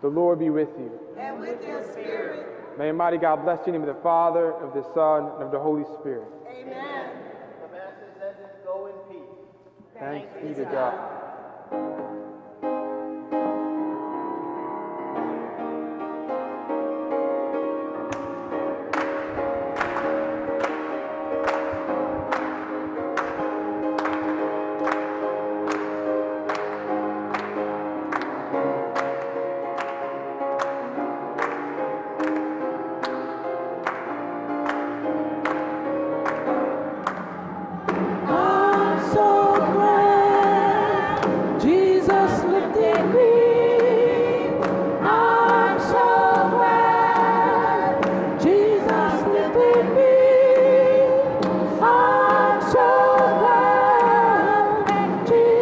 The Lord be with you. and with your spirit. May Almighty God bless you in the name of the Father, of the Son, and of the Holy Spirit. Amen. The Master says, go in peace. Thanks be to God.